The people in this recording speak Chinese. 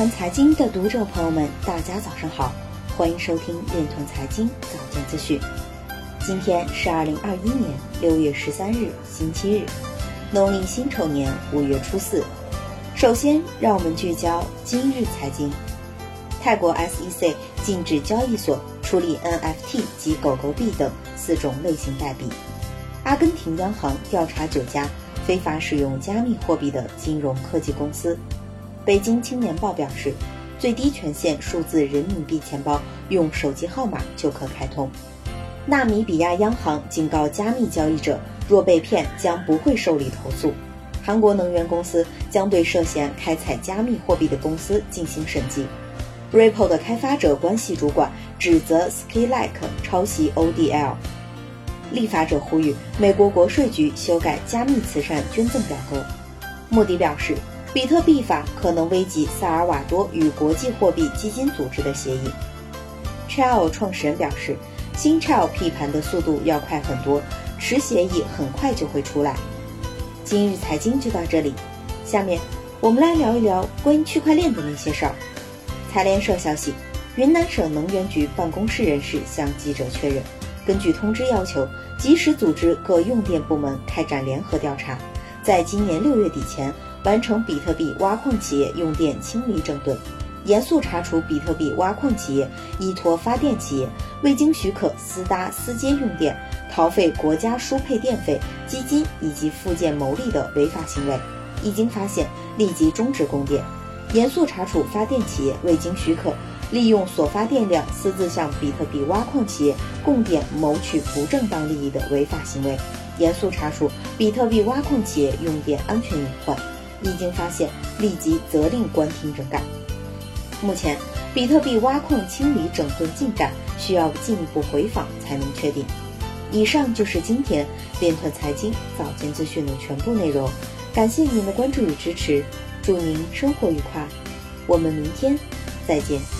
团财经的读者朋友们，大家早上好，欢迎收听链团财经早间资讯。今天是二零二一年六月十三日，星期日，农历辛丑年五月初四。首先，让我们聚焦今日财经。泰国 SEC 禁止交易所处理 NFT 及狗狗币等四种类型代币。阿根廷央行调查九家非法使用加密货币的金融科技公司。北京青年报表示，最低权限数字人民币钱包用手机号码就可开通。纳米比亚央行警告加密交易者，若被骗将不会受理投诉。韩国能源公司将对涉嫌开采加密货币的公司进行审计。Ripple 的开发者关系主管指责 Skylake 抄袭 ODL。立法者呼吁美国国税局修改加密慈善捐赠表格。莫迪表示，比特币法可能危及萨尔瓦多与国际货币基金组织的协议。Chael 创始人表示，新 Chael 批盘的速度要快很多，持协议很快就会出来。今日财经就到这里，下面我们来聊一聊关于区块链的那些事儿。财联社消息，云南省能源局办公室人士向记者确认。根据通知要求，及时组织各用电部门开展联合调查，在今年六月底前完成比特币挖矿企业用电清理整顿，严肃查处比特币挖矿企业依托发电企业未经许可私搭私接用电、逃费国家输配电费、基金以及附件牟利的违法行为。一经发现，立即终止供电，严肃查处发电企业未经许可。利用所发电量私自向比特币挖矿企业供电，谋取不正当利益的违法行为，严肃查处比特币挖矿企业用电安全隐患，一经发现，立即责令关停整改。目前，比特币挖矿清理整顿进展需要进一步回访才能确定。以上就是今天链团财经早间资讯的全部内容，感谢您的关注与支持，祝您生活愉快，我们明天再见。